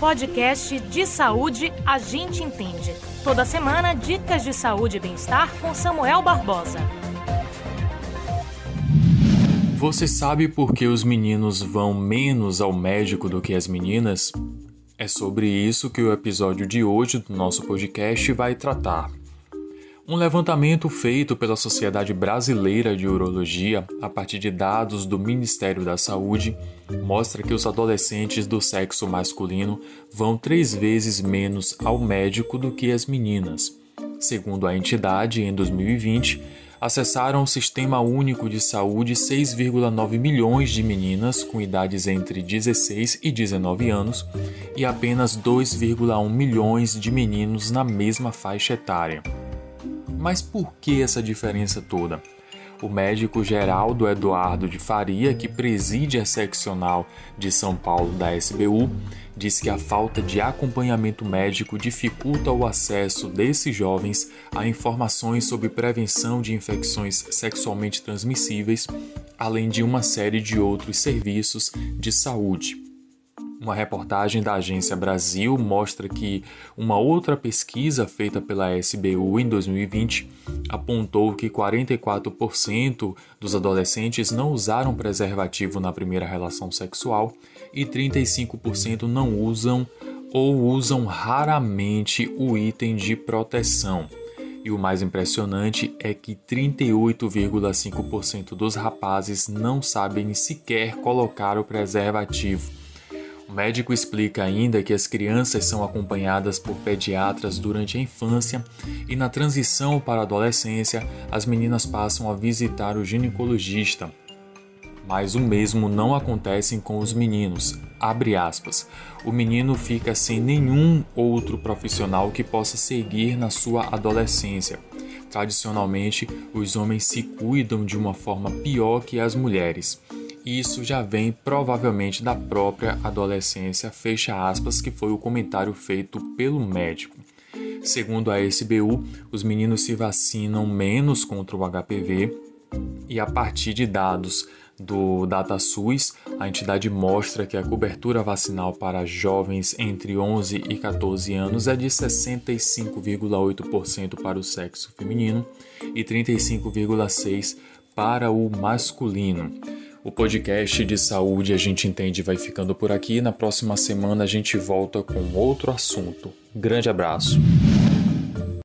podcast de saúde A Gente Entende. Toda semana, dicas de saúde e bem-estar com Samuel Barbosa. Você sabe por que os meninos vão menos ao médico do que as meninas? É sobre isso que o episódio de hoje do nosso podcast vai tratar. Um levantamento feito pela Sociedade Brasileira de Urologia, a partir de dados do Ministério da Saúde, mostra que os adolescentes do sexo masculino vão três vezes menos ao médico do que as meninas. Segundo a entidade, em 2020, acessaram o Sistema Único de Saúde 6,9 milhões de meninas com idades entre 16 e 19 anos e apenas 2,1 milhões de meninos na mesma faixa etária. Mas por que essa diferença toda? O médico Geraldo Eduardo de Faria, que preside a seccional de São Paulo da SBU, diz que a falta de acompanhamento médico dificulta o acesso desses jovens a informações sobre prevenção de infecções sexualmente transmissíveis, além de uma série de outros serviços de saúde. Uma reportagem da Agência Brasil mostra que uma outra pesquisa feita pela SBU em 2020 apontou que 44% dos adolescentes não usaram preservativo na primeira relação sexual e 35% não usam ou usam raramente o item de proteção. E o mais impressionante é que 38,5% dos rapazes não sabem sequer colocar o preservativo. O médico explica ainda que as crianças são acompanhadas por pediatras durante a infância e na transição para a adolescência, as meninas passam a visitar o ginecologista. Mas o mesmo não acontece com os meninos. O menino fica sem nenhum outro profissional que possa seguir na sua adolescência. Tradicionalmente, os homens se cuidam de uma forma pior que as mulheres. Isso já vem provavelmente da própria adolescência, fecha aspas, que foi o comentário feito pelo médico. Segundo a SBU, os meninos se vacinam menos contra o HPV e a partir de dados do DataSUS, a entidade mostra que a cobertura vacinal para jovens entre 11 e 14 anos é de 65,8% para o sexo feminino e 35,6% para o masculino. O podcast de saúde a gente entende vai ficando por aqui. Na próxima semana a gente volta com outro assunto. Grande abraço.